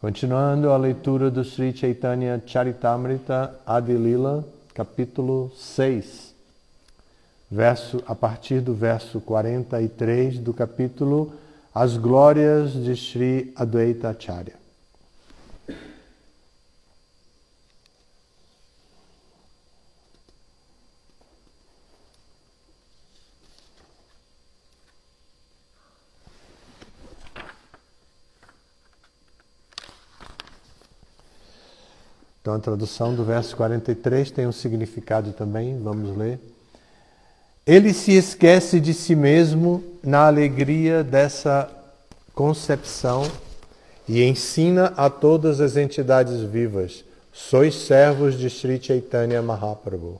Continuando a leitura do Sri Chaitanya Charitamrita Adilila, capítulo 6, verso, a partir do verso 43 do capítulo As Glórias de Sri Advaita Acharya. Então a tradução do verso 43 tem um significado também, vamos ler. Ele se esquece de si mesmo na alegria dessa concepção e ensina a todas as entidades vivas: sois servos de Sri Chaitanya Mahaprabhu.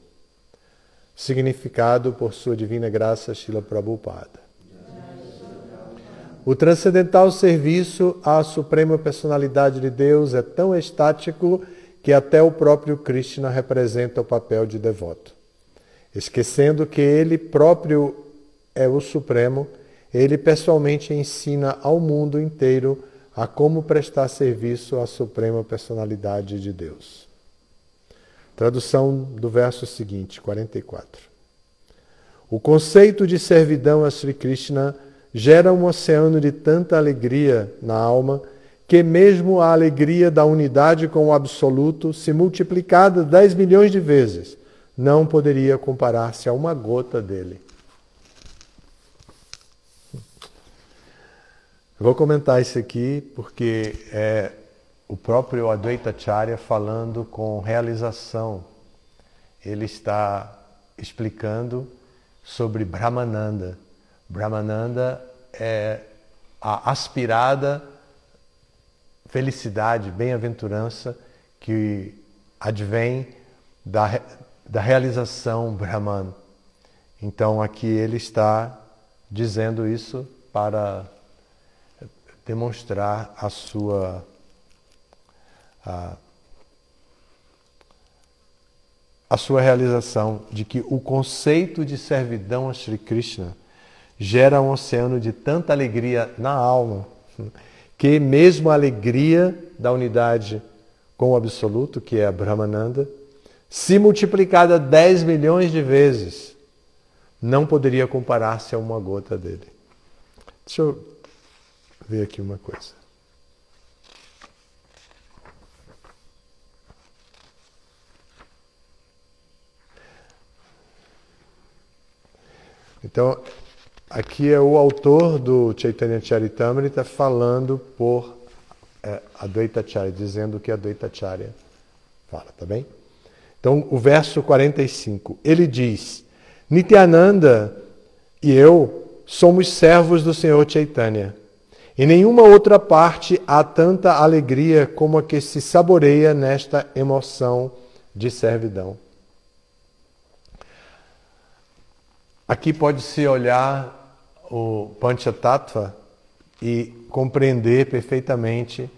Significado por sua divina graça, Srila Prabhupada. O transcendental serviço à Suprema Personalidade de Deus é tão estático que até o próprio Krishna representa o papel de devoto. Esquecendo que ele próprio é o Supremo, ele pessoalmente ensina ao mundo inteiro a como prestar serviço à Suprema Personalidade de Deus. Tradução do verso seguinte, 44. O conceito de servidão a Sri Krishna gera um oceano de tanta alegria na alma que mesmo a alegria da unidade com o absoluto, se multiplicada dez milhões de vezes, não poderia comparar-se a uma gota dele. Vou comentar isso aqui porque é o próprio Advaita Acharya falando com realização. Ele está explicando sobre Brahmananda. Brahmananda é a aspirada felicidade, bem-aventurança que advém da, da realização Brahman. Então aqui ele está dizendo isso para demonstrar a sua a, a sua realização de que o conceito de servidão a Sri Krishna gera um oceano de tanta alegria na alma que mesmo a alegria da unidade com o absoluto, que é a Brahmananda, se multiplicada 10 milhões de vezes, não poderia comparar-se a uma gota dele. Deixa eu ver aqui uma coisa. Então, Aqui é o autor do Chaitanya Charitamrita falando por é, Advaita Acharya, dizendo que Advaita Acharya fala, tá bem? Então, o verso 45, ele diz: Nityananda e eu somos servos do Senhor Chaitanya. Em nenhuma outra parte há tanta alegria como a que se saboreia nesta emoção de servidão. Aqui pode-se olhar o Panchatattva e compreender perfeitamente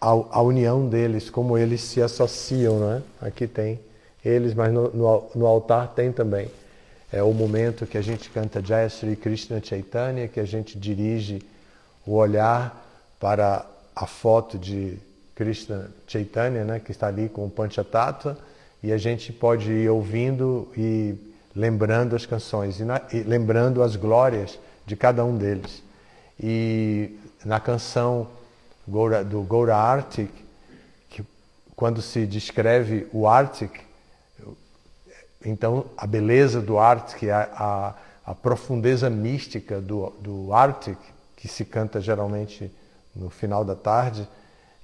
a, a, união deles, como eles se associam, né? Aqui tem eles, mas no, no, no, altar tem também. É o momento que a gente canta Jaya Sri Krishna Chaitanya, que a gente dirige o olhar para a foto de Krishna Chaitanya, né? Que está ali com o Panchatattva, e a gente pode ir ouvindo e lembrando as canções e, na, e lembrando as glórias de cada um deles. E na canção do Goura Arctic, que quando se descreve o Arctic, então a beleza do Arctic, a, a, a profundeza mística do, do Arctic, que se canta geralmente no final da tarde,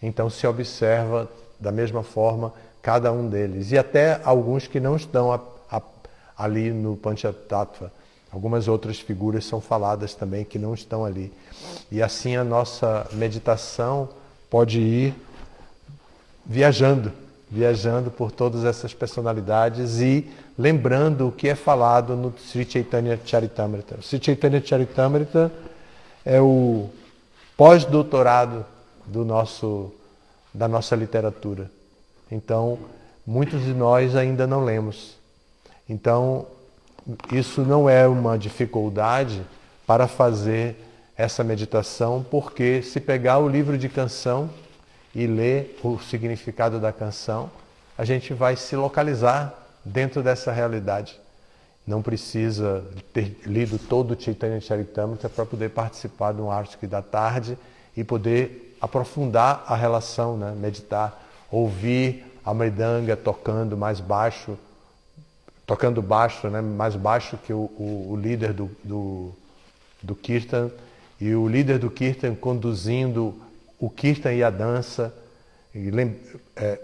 então se observa da mesma forma cada um deles. E até alguns que não estão ali no Panchatattva. Algumas outras figuras são faladas também que não estão ali. E assim a nossa meditação pode ir viajando, viajando por todas essas personalidades e lembrando o que é falado no Sri Chaitanya Charitamrita. O Sri Chaitanya Charitamrita é o pós-doutorado do nosso da nossa literatura. Então, muitos de nós ainda não lemos. Então, isso não é uma dificuldade para fazer essa meditação, porque se pegar o livro de canção e ler o significado da canção, a gente vai se localizar dentro dessa realidade. Não precisa ter lido todo o Chaitanya Charitamrita para poder participar de um Artik da tarde e poder aprofundar a relação, né? meditar, ouvir a Mridanga tocando mais baixo, tocando baixo, né? mais baixo que o, o, o líder do, do, do Kirtan, e o líder do Kirtan conduzindo o Kirtan e a dança, e, é,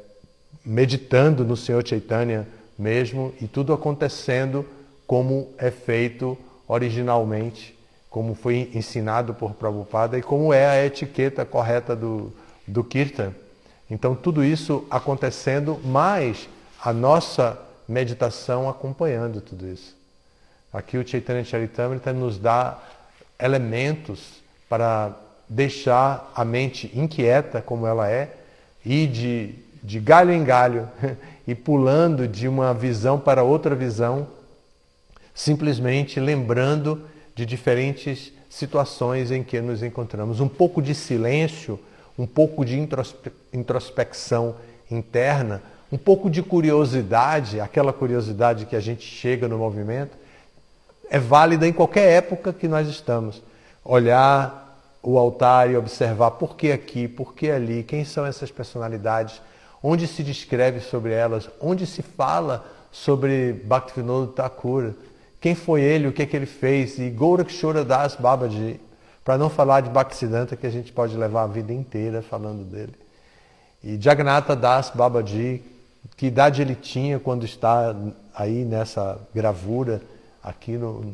meditando no Senhor Chaitanya mesmo, e tudo acontecendo como é feito originalmente, como foi ensinado por Prabhupada e como é a etiqueta correta do, do Kirtan. Então, tudo isso acontecendo, mais a nossa meditação acompanhando tudo isso. Aqui o Chaitanya Charitamrita nos dá elementos para deixar a mente inquieta como ela é e de, de galho em galho e pulando de uma visão para outra visão, simplesmente lembrando de diferentes situações em que nos encontramos. Um pouco de silêncio, um pouco de introspecção interna, um pouco de curiosidade, aquela curiosidade que a gente chega no movimento, é válida em qualquer época que nós estamos. Olhar o altar e observar por que aqui, por que ali, quem são essas personalidades, onde se descreve sobre elas, onde se fala sobre Bhaktivinoda Thakur, quem foi ele, o que, é que ele fez, e Gorakshora Das Babaji, para não falar de Bhaktisiddhanta, que a gente pode levar a vida inteira falando dele. E Jagannatha Das Babaji, que idade ele tinha quando está aí nessa gravura aqui no.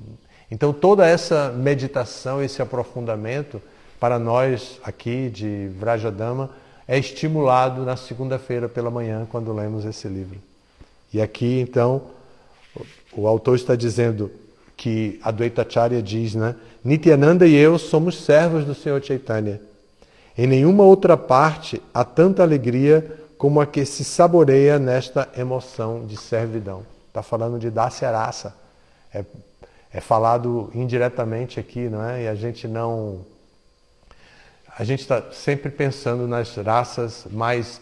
Então toda essa meditação, esse aprofundamento para nós aqui de Vrajadama é estimulado na segunda-feira pela manhã quando lemos esse livro. E aqui então o autor está dizendo que a Dvaitacharya diz, né? Nityananda e eu somos servos do Senhor Chaitanya. Em nenhuma outra parte há tanta alegria como a que se saboreia nesta emoção de servidão. Está falando de Dasyarasa. É, é falado indiretamente aqui, não é? E a gente não. A gente está sempre pensando nas raças mais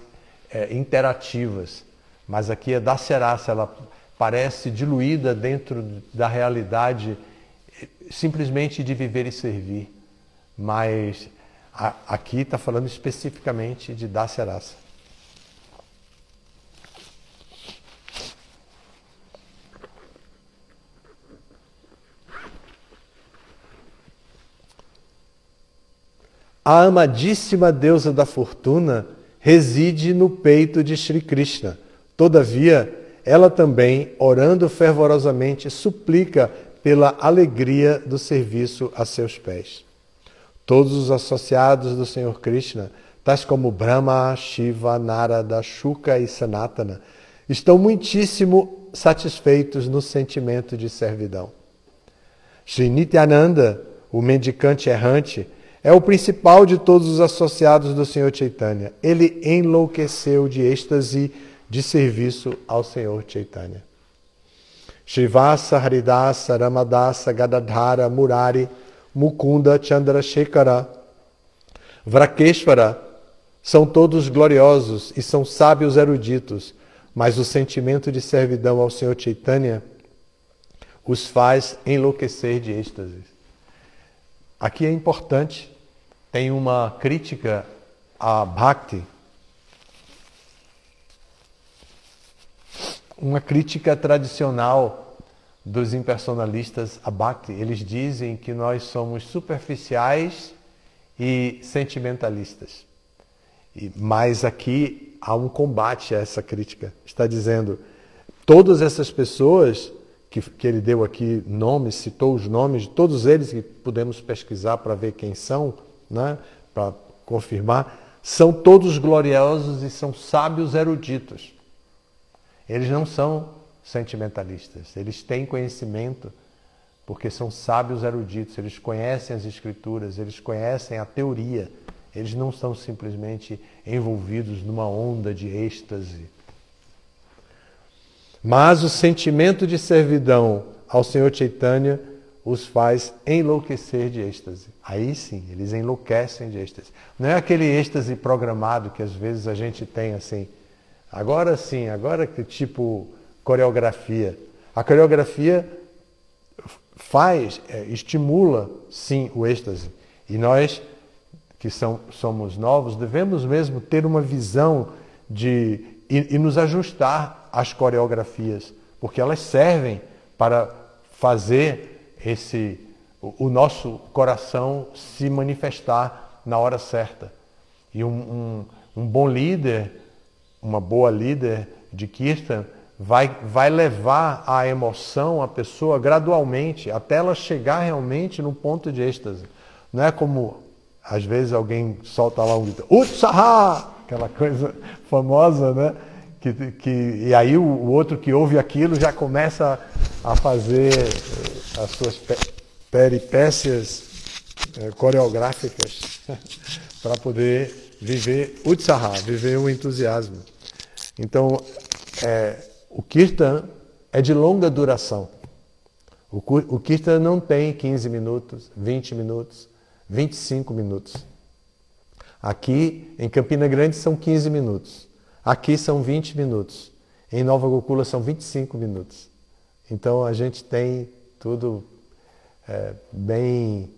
é, interativas, mas aqui a Dasyarasa, ela parece diluída dentro da realidade simplesmente de viver e servir. Mas a, aqui está falando especificamente de Dasyarasa. A amadíssima deusa da fortuna reside no peito de Sri Krishna. Todavia, ela também, orando fervorosamente, suplica pela alegria do serviço a seus pés. Todos os associados do Senhor Krishna, tais como Brahma, Shiva, Narada, Shuka e Sanatana, estão muitíssimo satisfeitos no sentimento de servidão. Sri Nityananda, o mendicante errante, é o principal de todos os associados do Senhor Chaitanya. Ele enlouqueceu de êxtase de serviço ao Senhor Chaitanya. Shivasa, Haridasa, Ramadasa, Gadadhara, Murari, Mukunda, Chandrasekhara, Vrakeshvara são todos gloriosos e são sábios eruditos, mas o sentimento de servidão ao Senhor Chaitanya os faz enlouquecer de êxtase. Aqui é importante tem uma crítica a Bhakti, uma crítica tradicional dos impersonalistas a Bhakti. Eles dizem que nós somos superficiais e sentimentalistas. E, mas aqui há um combate a essa crítica. Está dizendo, todas essas pessoas que, que ele deu aqui nomes, citou os nomes de todos eles que podemos pesquisar para ver quem são, né, para confirmar, são todos gloriosos e são sábios eruditos. Eles não são sentimentalistas, eles têm conhecimento, porque são sábios eruditos, eles conhecem as escrituras, eles conhecem a teoria, eles não são simplesmente envolvidos numa onda de êxtase. Mas o sentimento de servidão ao Senhor Chaitanya os faz enlouquecer de êxtase. Aí sim, eles enlouquecem de êxtase. Não é aquele êxtase programado que às vezes a gente tem assim. Agora sim, agora que tipo coreografia. A coreografia faz, é, estimula sim o êxtase. E nós que são, somos novos devemos mesmo ter uma visão de e, e nos ajustar às coreografias, porque elas servem para fazer esse o, o nosso coração se manifestar na hora certa. E um, um, um bom líder, uma boa líder de Kirtan, vai, vai levar a emoção, a pessoa, gradualmente, até ela chegar realmente no ponto de êxtase. Não é como, às vezes, alguém solta lá um grito, Utsaha! Aquela coisa famosa, né? Que, que, e aí o, o outro que ouve aquilo já começa a fazer as suas peripécias é, coreográficas para poder viver Utsaha, viver o entusiasmo. Então, é, o Kirtan é de longa duração. O, o Kirtan não tem 15 minutos, 20 minutos, 25 minutos. Aqui em Campina Grande são 15 minutos. Aqui são 20 minutos. Em Nova Gokula são 25 minutos. Então a gente tem tudo é, bem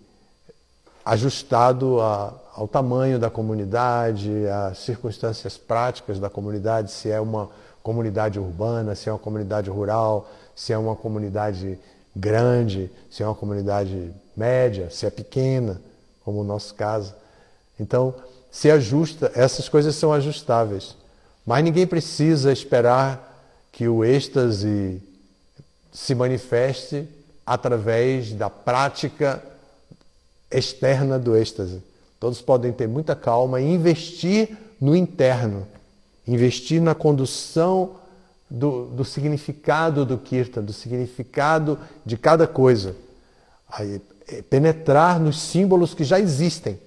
ajustado a, ao tamanho da comunidade, às circunstâncias práticas da comunidade, se é uma comunidade urbana, se é uma comunidade rural, se é uma comunidade grande, se é uma comunidade média, se é pequena, como o nosso caso. Então, se ajusta, essas coisas são ajustáveis. Mas ninguém precisa esperar que o êxtase se manifeste através da prática externa do êxtase. Todos podem ter muita calma e investir no interno investir na condução do, do significado do Kirtan, do significado de cada coisa. Aí, é, penetrar nos símbolos que já existem.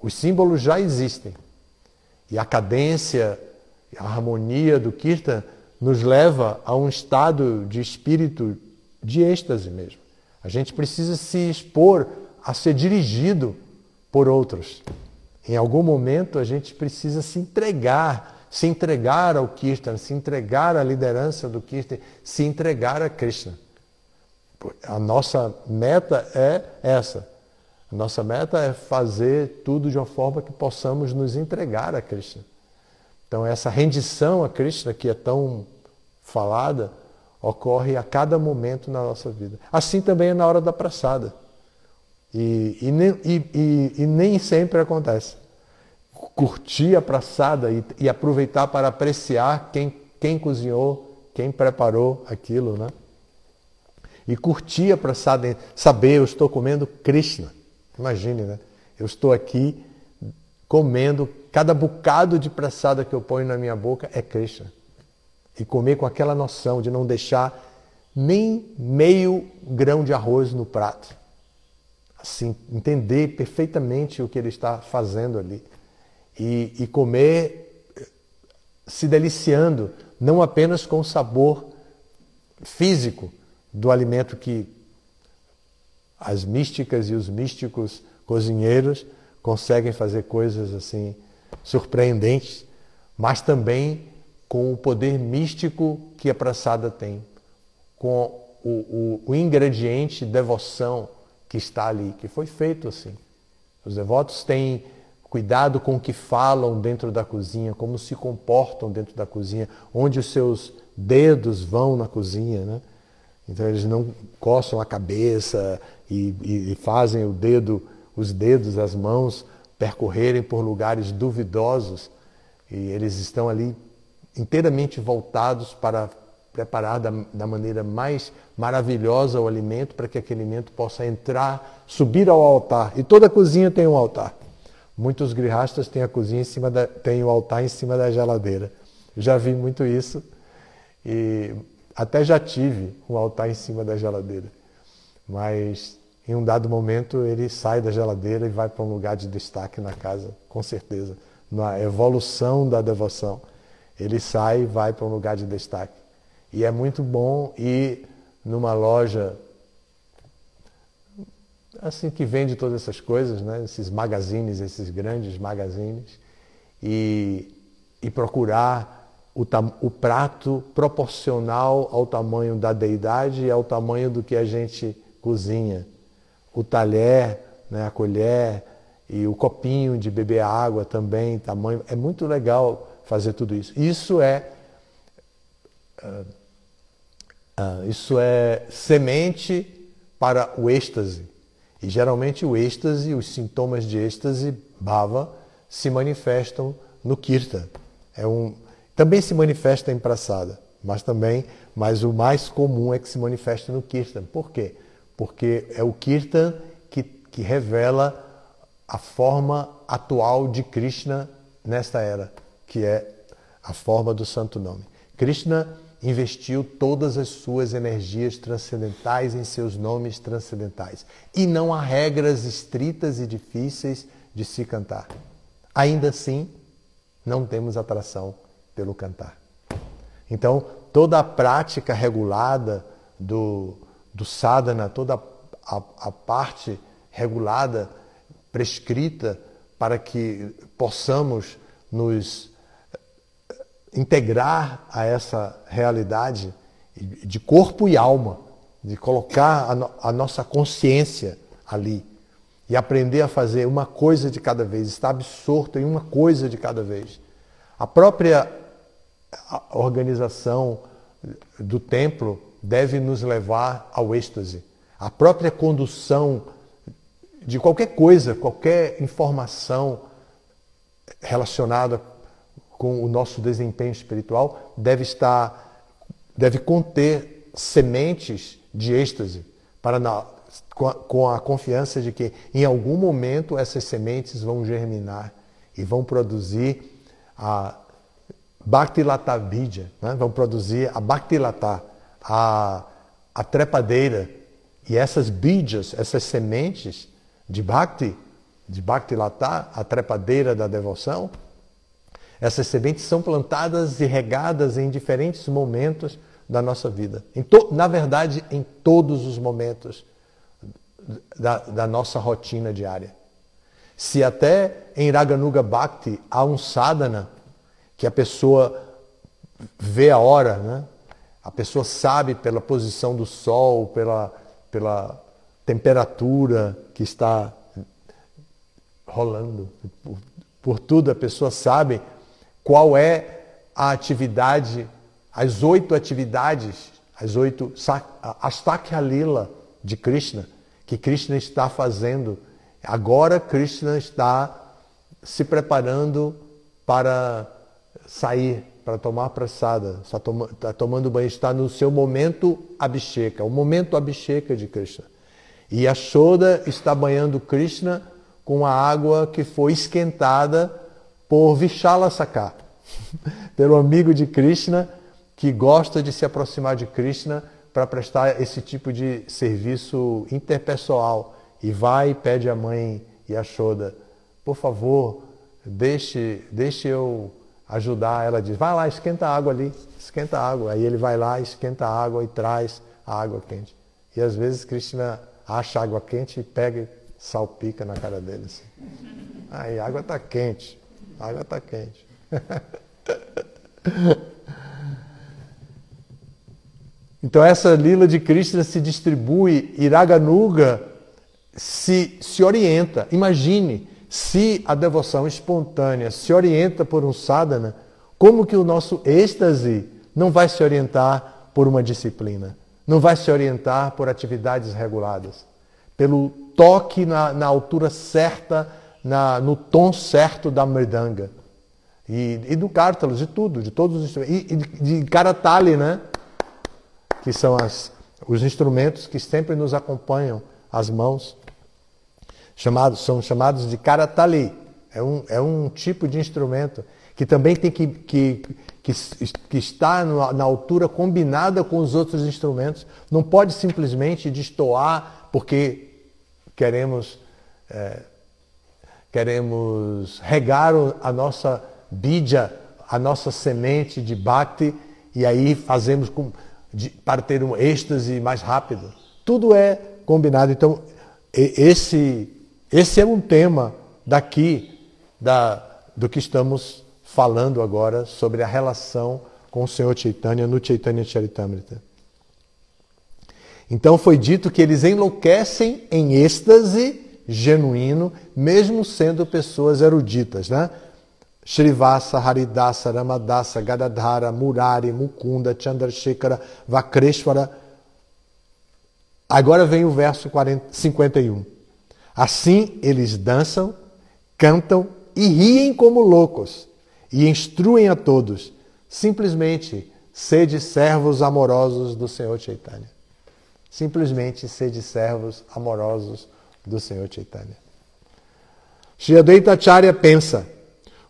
Os símbolos já existem. E a cadência, a harmonia do Kirtan nos leva a um estado de espírito de êxtase mesmo. A gente precisa se expor a ser dirigido por outros. Em algum momento a gente precisa se entregar se entregar ao Kirtan, se entregar à liderança do Kirtan, se entregar a Krishna. A nossa meta é essa. A nossa meta é fazer tudo de uma forma que possamos nos entregar a Krishna. Então, essa rendição a Krishna, que é tão falada, ocorre a cada momento na nossa vida. Assim também é na hora da praçada. E, e, e, e nem sempre acontece curtir a praçada e, e aproveitar para apreciar quem, quem cozinhou, quem preparou aquilo, né? E curtir a praçada, saber, eu estou comendo Krishna. Imagine, né? Eu estou aqui comendo, cada bocado de praçada que eu ponho na minha boca é Krishna. E comer com aquela noção de não deixar nem meio grão de arroz no prato. Assim, entender perfeitamente o que ele está fazendo ali e, e comer se deliciando, não apenas com o sabor físico do alimento que as místicas e os místicos cozinheiros conseguem fazer coisas assim surpreendentes, mas também com o poder místico que a praçada tem, com o, o, o ingrediente devoção que está ali, que foi feito assim. Os devotos têm Cuidado com o que falam dentro da cozinha, como se comportam dentro da cozinha, onde os seus dedos vão na cozinha, né? Então eles não coçam a cabeça e, e, e fazem o dedo, os dedos, as mãos percorrerem por lugares duvidosos e eles estão ali inteiramente voltados para preparar da, da, maneira mais maravilhosa o alimento para que aquele alimento possa entrar, subir ao altar. E toda cozinha tem um altar. Muitos grihastas têm a cozinha em cima da, têm o altar em cima da geladeira. Já vi muito isso e até já tive um altar em cima da geladeira. Mas em um dado momento ele sai da geladeira e vai para um lugar de destaque na casa, com certeza. Na evolução da devoção, ele sai e vai para um lugar de destaque. E é muito bom ir numa loja assim que vende todas essas coisas, né? esses magazines, esses grandes magazines, e, e procurar o, o prato proporcional ao tamanho da deidade e ao tamanho do que a gente cozinha. O talher, né, a colher e o copinho de beber água também, tamanho. É muito legal fazer tudo isso. Isso é. Uh, uh, isso é semente para o êxtase. E geralmente o êxtase, os sintomas de êxtase, bhava, se manifestam no kirtan. É um, também se manifesta em praçada, mas também, mas o mais comum é que se manifeste no kirtan. Por quê? Porque é o kirtan que, que revela a forma atual de Krishna nesta era, que é a forma do santo nome. Krishna investiu todas as suas energias transcendentais em seus nomes transcendentais. E não há regras estritas e difíceis de se cantar. Ainda assim, não temos atração pelo cantar. Então, toda a prática regulada do, do sadhana, toda a, a parte regulada, prescrita, para que possamos nos integrar a essa realidade de corpo e alma, de colocar a, no, a, nossa consciência ali e aprender a fazer uma coisa de cada vez, estar absorto em uma coisa de cada vez. A própria organização do templo deve nos levar ao êxtase. A própria condução de qualquer coisa, qualquer informação relacionada com o nosso desempenho espiritual deve estar, deve conter sementes de êxtase para na, com, a, com a confiança de que em algum momento essas sementes vão germinar e vão produzir a Bhaktilata Bija, né? vão produzir a Bhaktilata, a, a trepadeira. E essas bijas, essas sementes de Bhakti, de Bhaktilata, a trepadeira da devoção, essas sementes são plantadas e regadas em diferentes momentos da nossa vida. na verdade, em todos os momentos da, da, nossa rotina diária. Se até em Raganuga Bhakti há um sadhana que a pessoa vê a hora, né? a pessoa sabe pela posição do sol, pela, pela temperatura que está rolando, por, por tudo a pessoa sabe qual é a atividade, as oito atividades, as oito Astakya Lila de Krishna, que Krishna está fazendo. Agora Krishna está se preparando para sair, para tomar pressada, está, está tomando banho, está no seu momento abhisheka, o momento abhisheka de Krishna. E a Shoda está banhando Krishna com a água que foi esquentada por Vishala Sakha, pelo amigo de Krishna que gosta de se aproximar de Krishna para prestar esse tipo de serviço interpessoal e vai e pede à mãe Yashoda, por favor, deixe, deixe eu ajudar. Ela diz, vai lá, esquenta a água ali, esquenta a água. Aí ele vai lá, esquenta a água e traz a água quente. E às vezes Krishna acha água quente e pega e salpica na cara dele. Assim. Aí a água está quente. A água está quente. então essa lila de Krishna se distribui, Iraganuga se, se orienta. Imagine se a devoção espontânea se orienta por um sadhana, como que o nosso êxtase não vai se orientar por uma disciplina? Não vai se orientar por atividades reguladas? Pelo toque na, na altura certa, na, no tom certo da mridanga. E, e do cártalo, de tudo, de todos os instrumentos. E, e de, de karatali, né? Que são as, os instrumentos que sempre nos acompanham, as mãos. Chamados, são chamados de karatali. É um, é um tipo de instrumento que também tem que, que, que, que está na altura combinada com os outros instrumentos. Não pode simplesmente destoar porque queremos, é, queremos regar a nossa bija, a nossa semente de bhakti, e aí fazemos com, de, para ter um êxtase mais rápido. Tudo é combinado. Então, esse, esse é um tema daqui, da, do que estamos falando agora sobre a relação com o Senhor Chaitanya no Chaitanya Charitamrita. Então foi dito que eles enlouquecem em êxtase genuíno, mesmo sendo pessoas eruditas, né? Srivasa, Haridasa, Ramadasa, Gadadhara, Murari, Mukunda, Chandrasekhara, Vakreshwara. Agora vem o verso 40, 51. Assim eles dançam, cantam e riem como loucos e instruem a todos. Simplesmente sede servos amorosos do Senhor Chaitanya. Simplesmente sede servos amorosos do Senhor Chaitanya. Shri Advaita Acharya pensa,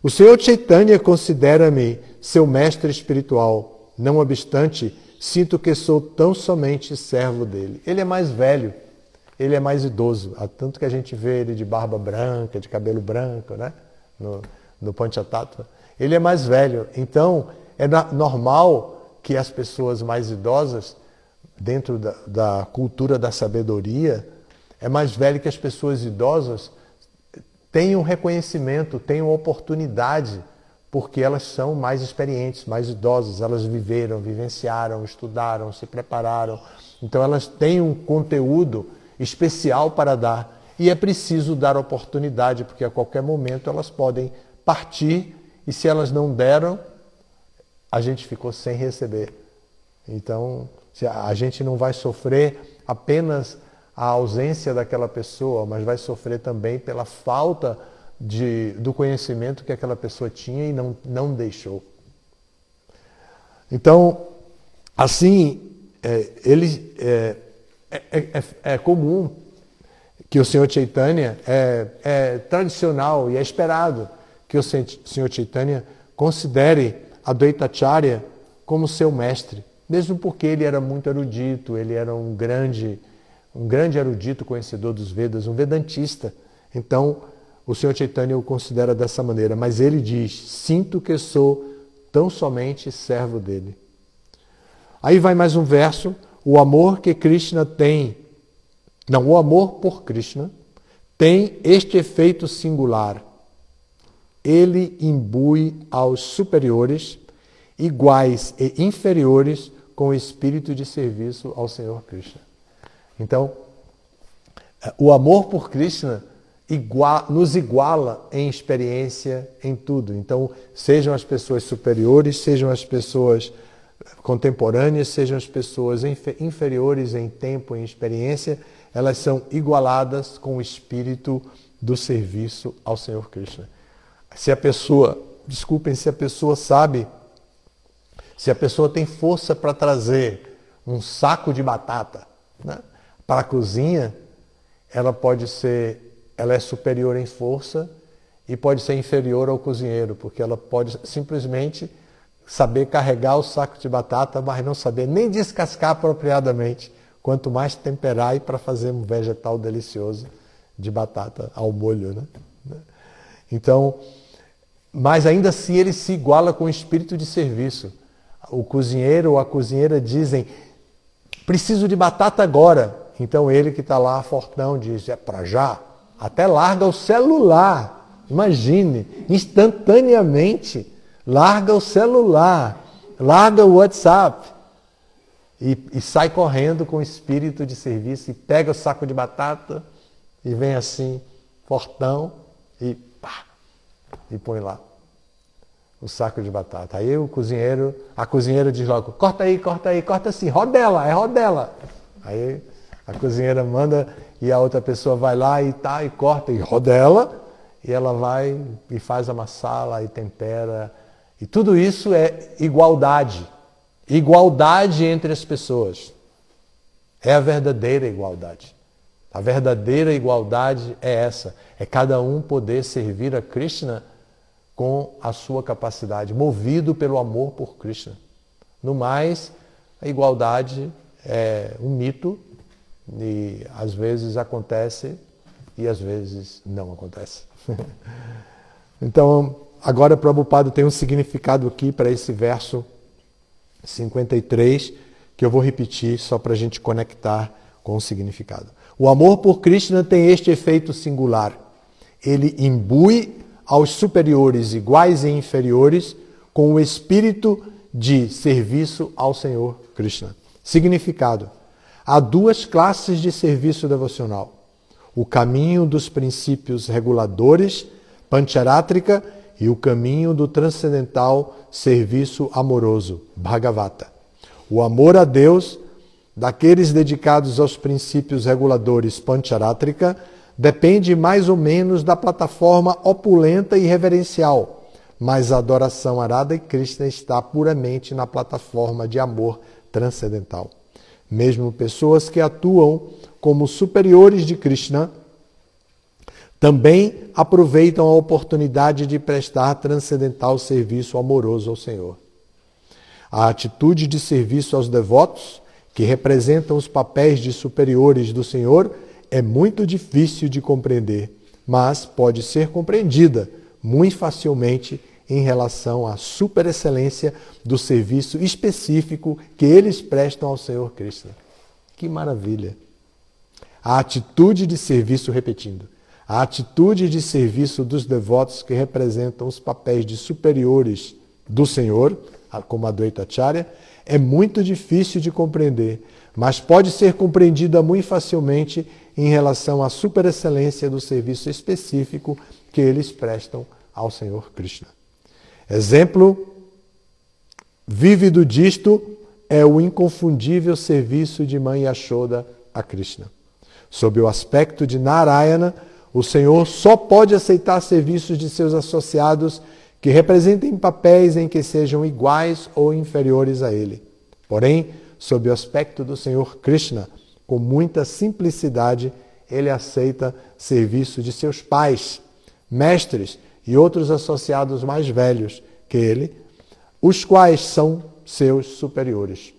o Senhor Chaitanya considera-me seu mestre espiritual. Não obstante, sinto que sou tão somente servo dele. Ele é mais velho, ele é mais idoso. Há tanto que a gente vê ele de barba branca, de cabelo branco, né? No, no Panchatattva. Ele é mais velho. Então, é normal que as pessoas mais idosas, dentro da, da cultura da sabedoria, é mais velho que as pessoas idosas tenham reconhecimento, tenham oportunidade, porque elas são mais experientes, mais idosas, elas viveram, vivenciaram, estudaram, se prepararam. Então elas têm um conteúdo especial para dar e é preciso dar oportunidade, porque a qualquer momento elas podem partir e se elas não deram, a gente ficou sem receber. Então, a gente não vai sofrer apenas a ausência daquela pessoa, mas vai sofrer também pela falta de, do conhecimento que aquela pessoa tinha e não, não deixou. Então, assim, é, ele, é, é, é, é comum que o Senhor Chaitanya, é, é tradicional e é esperado que o Senhor Chaitanya considere a Dvaitacharya como seu mestre, mesmo porque ele era muito erudito, ele era um grande um grande erudito conhecedor dos Vedas, um vedantista. Então, o Senhor Chaitanya o considera dessa maneira, mas ele diz: Sinto que sou tão somente servo dele. Aí vai mais um verso: o amor que Krishna tem, não, o amor por Krishna tem este efeito singular. Ele imbui aos superiores, iguais e inferiores, com o espírito de serviço ao Senhor Krishna. Então, o amor por Krishna igual, nos iguala em experiência, em tudo. Então, sejam as pessoas superiores, sejam as pessoas contemporâneas, sejam as pessoas inferiores em tempo, em experiência, elas são igualadas com o espírito do serviço ao Senhor Krishna. Se a pessoa, desculpem, se a pessoa sabe, se a pessoa tem força para trazer um saco de batata, né? Para a cozinha, ela pode ser, ela é superior em força e pode ser inferior ao cozinheiro, porque ela pode simplesmente saber carregar o saco de batata, mas não saber nem descascar apropriadamente, quanto mais temperar e para fazer um vegetal delicioso de batata ao molho, né? Então, mas ainda assim ele se iguala com o espírito de serviço. O cozinheiro ou a cozinheira dizem: preciso de batata agora. Então ele que está lá, fortão, diz: é para já. Até larga o celular. Imagine, instantaneamente, larga o celular, larga o WhatsApp e, e sai correndo com espírito de serviço e pega o saco de batata e vem assim, fortão, e pá, e põe lá o saco de batata. Aí o cozinheiro, a cozinheira diz logo, corta aí, corta aí, corta assim, rodela, é rodela. Aí a cozinheira manda e a outra pessoa vai lá e tá e corta e rodela e ela vai e faz a massala e tempera. E tudo isso é igualdade. Igualdade entre as pessoas. É a verdadeira igualdade. A verdadeira igualdade é essa: é cada um poder servir a Krishna com a sua capacidade, movido pelo amor por Krishna. No mais, a igualdade é um mito e às vezes acontece e às vezes não acontece. então, agora Prabhupada tem um significado aqui para esse verso 53 que eu vou repetir só para a gente conectar com o significado. O amor por Krishna tem este efeito singular. Ele imbui aos superiores, iguais e inferiores, com o espírito de serviço ao Senhor Krishna. Significado: há duas classes de serviço devocional: o caminho dos princípios reguladores, Pancharátrica, e o caminho do transcendental serviço amoroso, Bhagavata. O amor a Deus daqueles dedicados aos princípios reguladores Pancharátrica depende mais ou menos da plataforma opulenta e reverencial, mas a adoração a Radha e Krishna está puramente na plataforma de amor transcendental. Mesmo pessoas que atuam como superiores de Krishna também aproveitam a oportunidade de prestar transcendental serviço amoroso ao Senhor. A atitude de serviço aos devotos, que representam os papéis de superiores do Senhor, é muito difícil de compreender, mas pode ser compreendida muito facilmente em relação à superexcelência do serviço específico que eles prestam ao Senhor Cristo. Que maravilha! A atitude de serviço, repetindo, a atitude de serviço dos devotos que representam os papéis de superiores do Senhor, como a Dvaitacharya, é muito difícil de compreender, mas pode ser compreendida muito facilmente em relação à superexcelência do serviço específico que eles prestam ao Senhor Krishna. Exemplo vívido disto é o inconfundível serviço de Mãe Yashoda a Krishna. Sob o aspecto de Narayana, o Senhor só pode aceitar serviços de seus associados que representem papéis em que sejam iguais ou inferiores a ele. Porém, sob o aspecto do Senhor Krishna, com muita simplicidade, ele aceita serviço de seus pais, mestres e outros associados mais velhos que ele, os quais são seus superiores,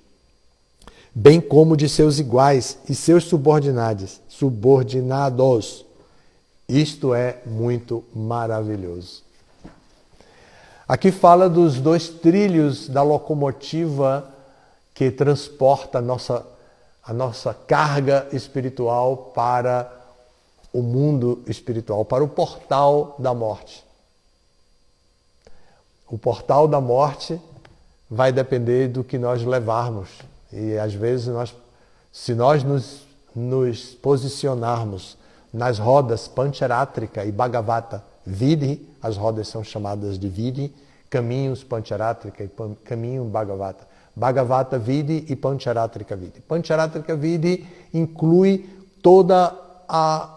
bem como de seus iguais e seus subordinados, subordinados. Isto é muito maravilhoso. Aqui fala dos dois trilhos da locomotiva que transporta a nossa a nossa carga espiritual para o mundo espiritual, para o portal da morte. O portal da morte vai depender do que nós levarmos. E às vezes nós, se nós nos, nos posicionarmos nas rodas Pancharátrica e Bhagavata Vidhi, as rodas são chamadas de Vidhi, caminhos Pancharátrica e caminho Bhagavata. Bhagavata Vidhi e Pancharatrika Vidhi. Pancharatrika Vidhi inclui toda a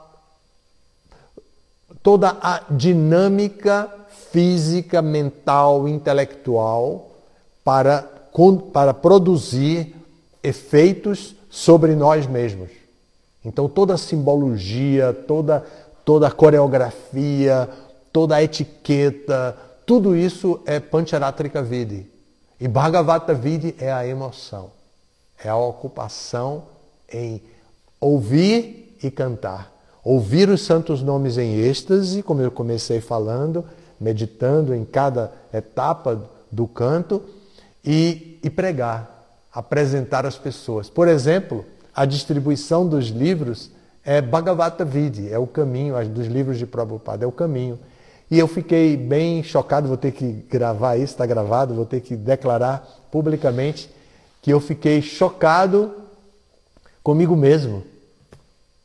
toda a dinâmica física, mental, intelectual para, para produzir efeitos sobre nós mesmos. Então toda a simbologia, toda, toda a coreografia, toda a etiqueta, tudo isso é Pancharatrika Vidhi. E Bhagavata Vidya é a emoção, é a ocupação em ouvir e cantar. Ouvir os santos nomes em êxtase, como eu comecei falando, meditando em cada etapa do canto, e, e pregar, apresentar às pessoas. Por exemplo, a distribuição dos livros é Bhagavata Vidya, é o caminho, dos livros de Prabhupada, é o caminho. E eu fiquei bem chocado, vou ter que gravar isso, está gravado, vou ter que declarar publicamente que eu fiquei chocado comigo mesmo.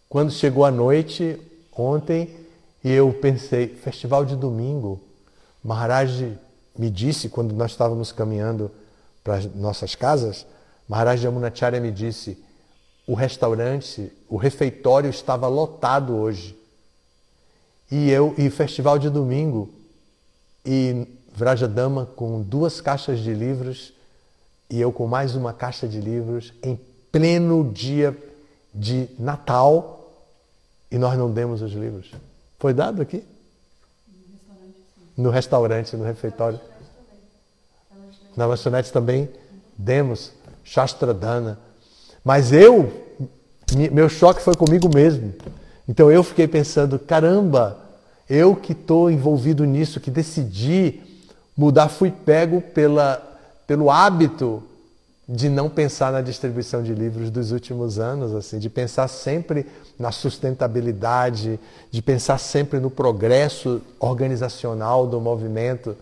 Quando chegou a noite, ontem, e eu pensei, festival de domingo, Maharaj me disse, quando nós estávamos caminhando para as nossas casas, Maharaj Yamunacharya me disse, o restaurante, o refeitório estava lotado hoje. E eu, e festival de domingo, e Vrajadama com duas caixas de livros, e eu com mais uma caixa de livros, em pleno dia de Natal, e nós não demos os livros. Foi dado aqui? No restaurante, no refeitório. Na lanchonete também demos Shastradana. Mas eu, meu choque foi comigo mesmo. Então eu fiquei pensando, caramba, eu que estou envolvido nisso, que decidi mudar, fui pego pela, pelo hábito de não pensar na distribuição de livros dos últimos anos, assim, de pensar sempre na sustentabilidade, de pensar sempre no progresso organizacional do movimento.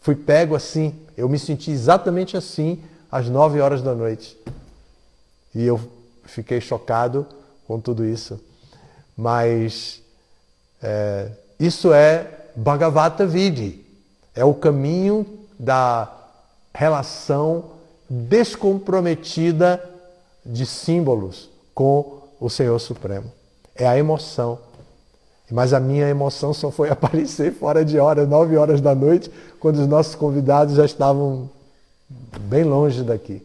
Fui pego assim, eu me senti exatamente assim às nove horas da noite. E eu fiquei chocado com tudo isso. Mas é, isso é Bhagavata Vidi, é o caminho da relação descomprometida de símbolos com o Senhor Supremo. É a emoção. Mas a minha emoção só foi aparecer fora de hora, nove horas da noite, quando os nossos convidados já estavam bem longe daqui.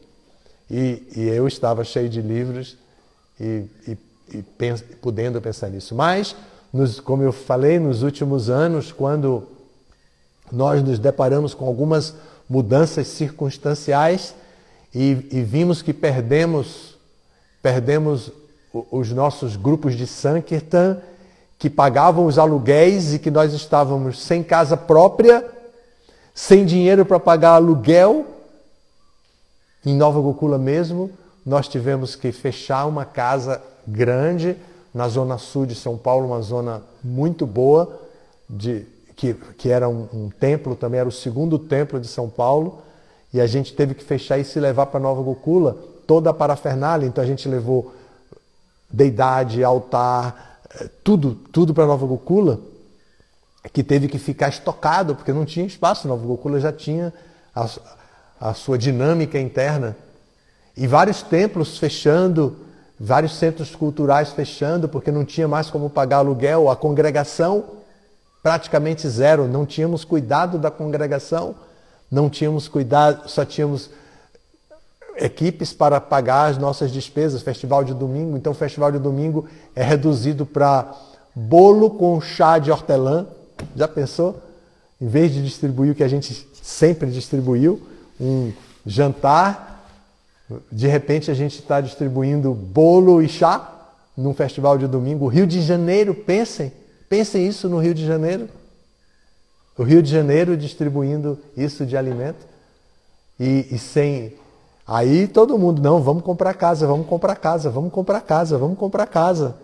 E, e eu estava cheio de livros e, e, e pens, podendo pensar nisso. Mas, nos, como eu falei, nos últimos anos, quando nós nos deparamos com algumas mudanças circunstanciais, e, e vimos que perdemos, perdemos os nossos grupos de Sankirtan que pagavam os aluguéis e que nós estávamos sem casa própria, sem dinheiro para pagar aluguel. Em Nova Gokula mesmo, nós tivemos que fechar uma casa grande na zona sul de São Paulo, uma zona muito boa, de, que, que era um, um templo, também era o segundo templo de São Paulo. E a gente teve que fechar e levar para Nova Gokula toda a parafernália. Então a gente levou deidade, altar, eh, tudo, tudo para Nova Gokula, que teve que ficar estocado, porque não tinha espaço. Nova Gokula já tinha a, a sua dinâmica interna. E vários templos fechando, vários centros culturais fechando, porque não tinha mais como pagar aluguel. A congregação praticamente zero, não tínhamos cuidado da congregação não tínhamos cuidado, só tínhamos equipes para pagar as nossas despesas, festival de domingo. Então, o festival de domingo é reduzido para bolo com chá de hortelã. Já pensou? Em vez de distribuir o que a gente sempre distribuiu, um jantar, de repente a gente está distribuindo bolo e chá num festival de domingo. Rio de Janeiro, pensem, pensem isso no Rio de Janeiro. O Rio de Janeiro distribuindo isso de alimento e, e sem. Aí todo mundo, não, vamos comprar casa, vamos comprar casa, vamos comprar casa, vamos comprar casa.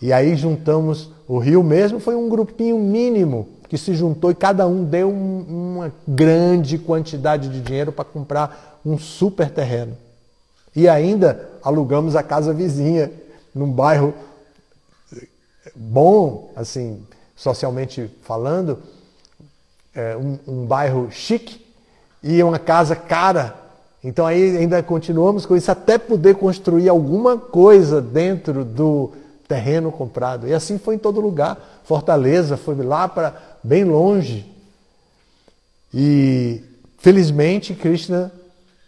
E aí juntamos, o Rio mesmo foi um grupinho mínimo que se juntou e cada um deu um, uma grande quantidade de dinheiro para comprar um super terreno. E ainda alugamos a casa vizinha, num bairro bom, assim, socialmente falando, é, um, um bairro chique e uma casa cara. Então aí ainda continuamos com isso até poder construir alguma coisa dentro do terreno comprado. E assim foi em todo lugar. Fortaleza foi lá para bem longe. E felizmente Krishna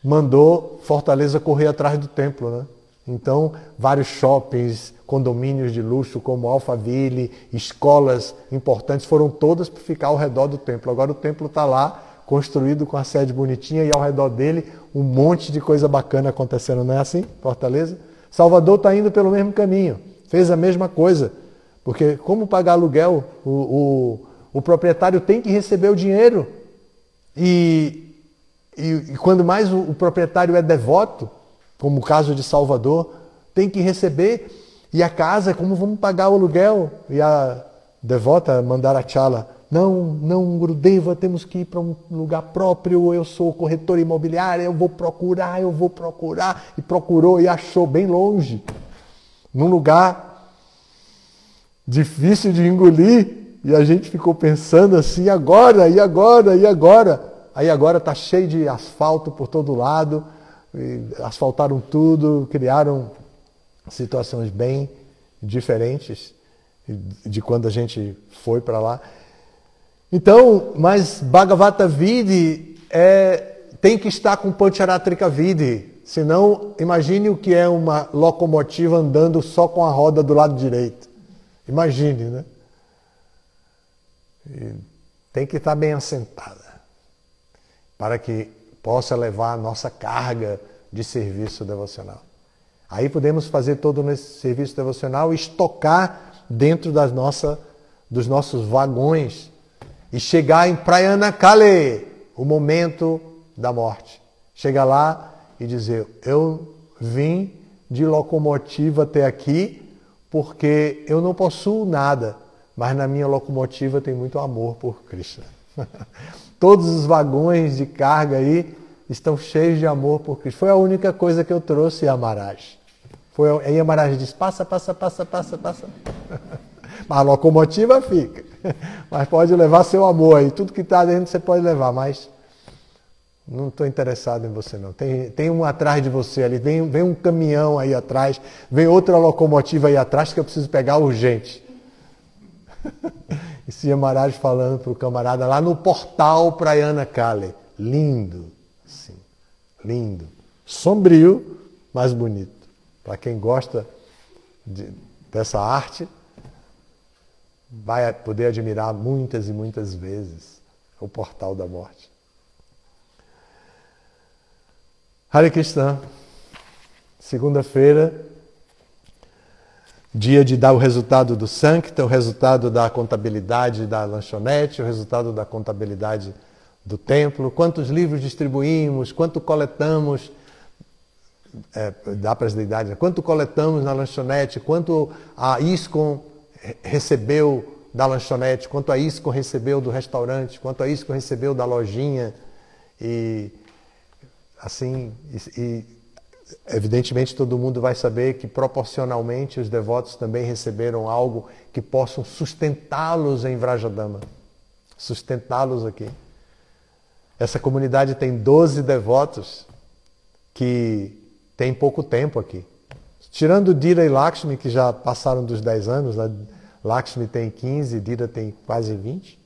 mandou Fortaleza correr atrás do templo, né? Então, vários shoppings, condomínios de luxo como Alphaville, escolas importantes foram todas para ficar ao redor do templo. Agora o templo está lá, construído com a sede bonitinha e ao redor dele um monte de coisa bacana acontecendo, não é assim? Fortaleza? Salvador está indo pelo mesmo caminho, fez a mesma coisa. Porque como pagar aluguel? O, o, o proprietário tem que receber o dinheiro. E, e, e quando mais o, o proprietário é devoto, como o caso de Salvador, tem que receber. E a casa, como vamos pagar o aluguel? E a devota Mandarachala, não, não, Gurudeva, temos que ir para um lugar próprio, eu sou corretor imobiliário, eu vou procurar, eu vou procurar. E procurou e achou bem longe, num lugar difícil de engolir. E a gente ficou pensando assim, agora, e agora, e agora? Aí agora está cheio de asfalto por todo lado asfaltaram tudo, criaram situações bem diferentes de quando a gente foi para lá. Então, mas Bhagavata Vidi é, tem que estar com Pancharatrika Vidi, senão imagine o que é uma locomotiva andando só com a roda do lado direito. Imagine, né? E tem que estar bem assentada para que possa levar a nossa carga de serviço devocional. Aí podemos fazer todo esse serviço devocional e estocar dentro das nossa, dos nossos vagões e chegar em Prayanakale, o momento da morte. Chega lá e dizer: Eu vim de locomotiva até aqui porque eu não possuo nada, mas na minha locomotiva tem muito amor por Krishna. Todos os vagões de carga aí estão cheios de amor por Cristo. Foi a única coisa que eu trouxe, Yamaraj. Foi, aí Yamaraj disse, passa, passa, passa, passa, passa. Mas a locomotiva fica. Mas pode levar seu amor aí. Tudo que está dentro você pode levar, mas não estou interessado em você não. Tem, tem um atrás de você ali, vem, vem um caminhão aí atrás, vem outra locomotiva aí atrás que eu preciso pegar urgente. E Yamaraj falando para o camarada lá no portal Praiana Kale. Lindo, sim, lindo. Sombrio, mas bonito. Para quem gosta de, dessa arte, vai poder admirar muitas e muitas vezes o portal da morte. Hare Krishna, segunda-feira, dia de dar o resultado do Sancta, o resultado da contabilidade da lanchonete, o resultado da contabilidade do templo, quantos livros distribuímos, quanto coletamos é, dá para as deidades, quanto coletamos na lanchonete, quanto a ISCOM recebeu da lanchonete, quanto a ISCOM recebeu do restaurante, quanto a ISCOM recebeu da lojinha. E assim e, e Evidentemente, todo mundo vai saber que proporcionalmente os devotos também receberam algo que possam sustentá-los em Vrajadama. Sustentá-los aqui. Essa comunidade tem 12 devotos que tem pouco tempo aqui. Tirando Dira e Lakshmi, que já passaram dos 10 anos, né? Lakshmi tem 15, Dira tem quase 20.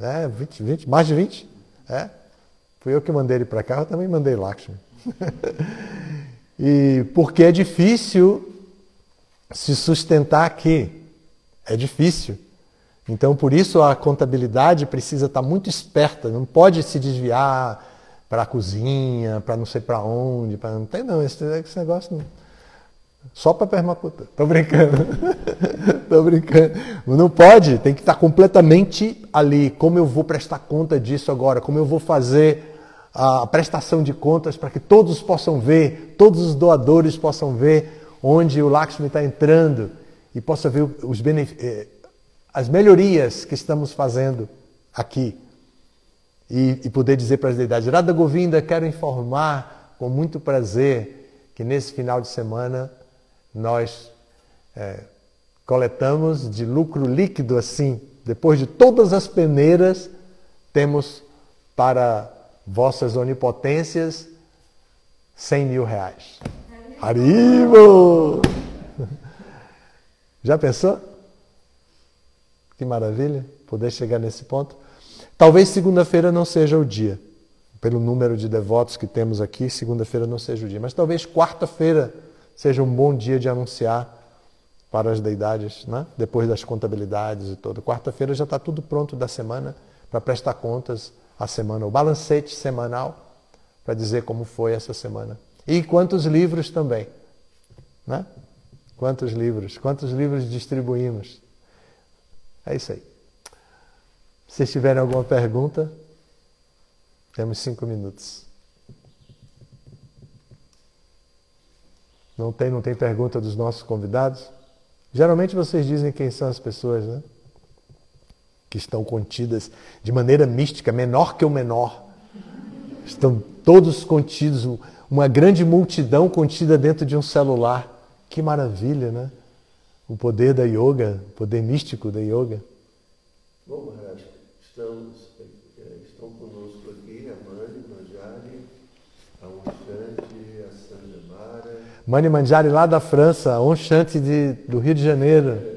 É, 20, 20 mais de 20. É. Fui eu que mandei ele para cá, eu também mandei Lakshmi. e porque é difícil se sustentar aqui. É difícil. Então, por isso a contabilidade precisa estar muito esperta, não pode se desviar para a cozinha, para não sei para onde, para não tem não, esse, esse negócio não. Só para permacultura. Tô brincando. Tô brincando. Não pode, tem que estar completamente ali. Como eu vou prestar conta disso agora? Como eu vou fazer a prestação de contas para que todos possam ver, todos os doadores possam ver onde o Lakshmi está entrando e possa ver os eh, as melhorias que estamos fazendo aqui. E, e poder dizer para as deidades, Radha Govinda, quero informar com muito prazer que nesse final de semana nós é, coletamos de lucro líquido assim, depois de todas as peneiras, temos para vossas onipotências, 100 mil reais. Haribo! Já pensou? Que maravilha poder chegar nesse ponto. Talvez segunda-feira não seja o dia, pelo número de devotos que temos aqui, segunda-feira não seja o dia, mas talvez quarta-feira seja um bom dia de anunciar para as deidades, né? depois das contabilidades e tudo. Quarta-feira já está tudo pronto da semana para prestar contas a semana, o balancete semanal, para dizer como foi essa semana. E quantos livros também. Né? Quantos livros? Quantos livros distribuímos? É isso aí. Se tiverem alguma pergunta, temos cinco minutos. Não tem, não tem pergunta dos nossos convidados? Geralmente vocês dizem quem são as pessoas, né? Que estão contidas de maneira mística, menor que o menor. Estão todos contidos, uma grande multidão contida dentro de um celular. Que maravilha, né? O poder da yoga, o poder místico da yoga. Bom, Maharaj, estamos, eh, estão conosco aqui a Mani Manjari, a Unshanti, a Sanjamara. Mani Manjari lá da França, a Unshanti de, do Rio de Janeiro.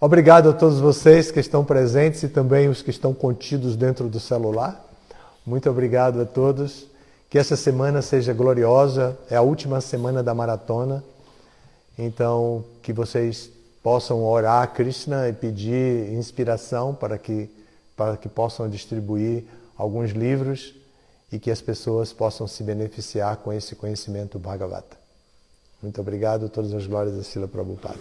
Obrigado a todos vocês que estão presentes e também os que estão contidos dentro do celular. Muito obrigado a todos. Que essa semana seja gloriosa. É a última semana da maratona. Então, que vocês possam orar a Krishna e pedir inspiração para que, para que possam distribuir alguns livros e que as pessoas possam se beneficiar com esse conhecimento Bhagavata. Muito obrigado, todas as glórias a Sila Prabhupada.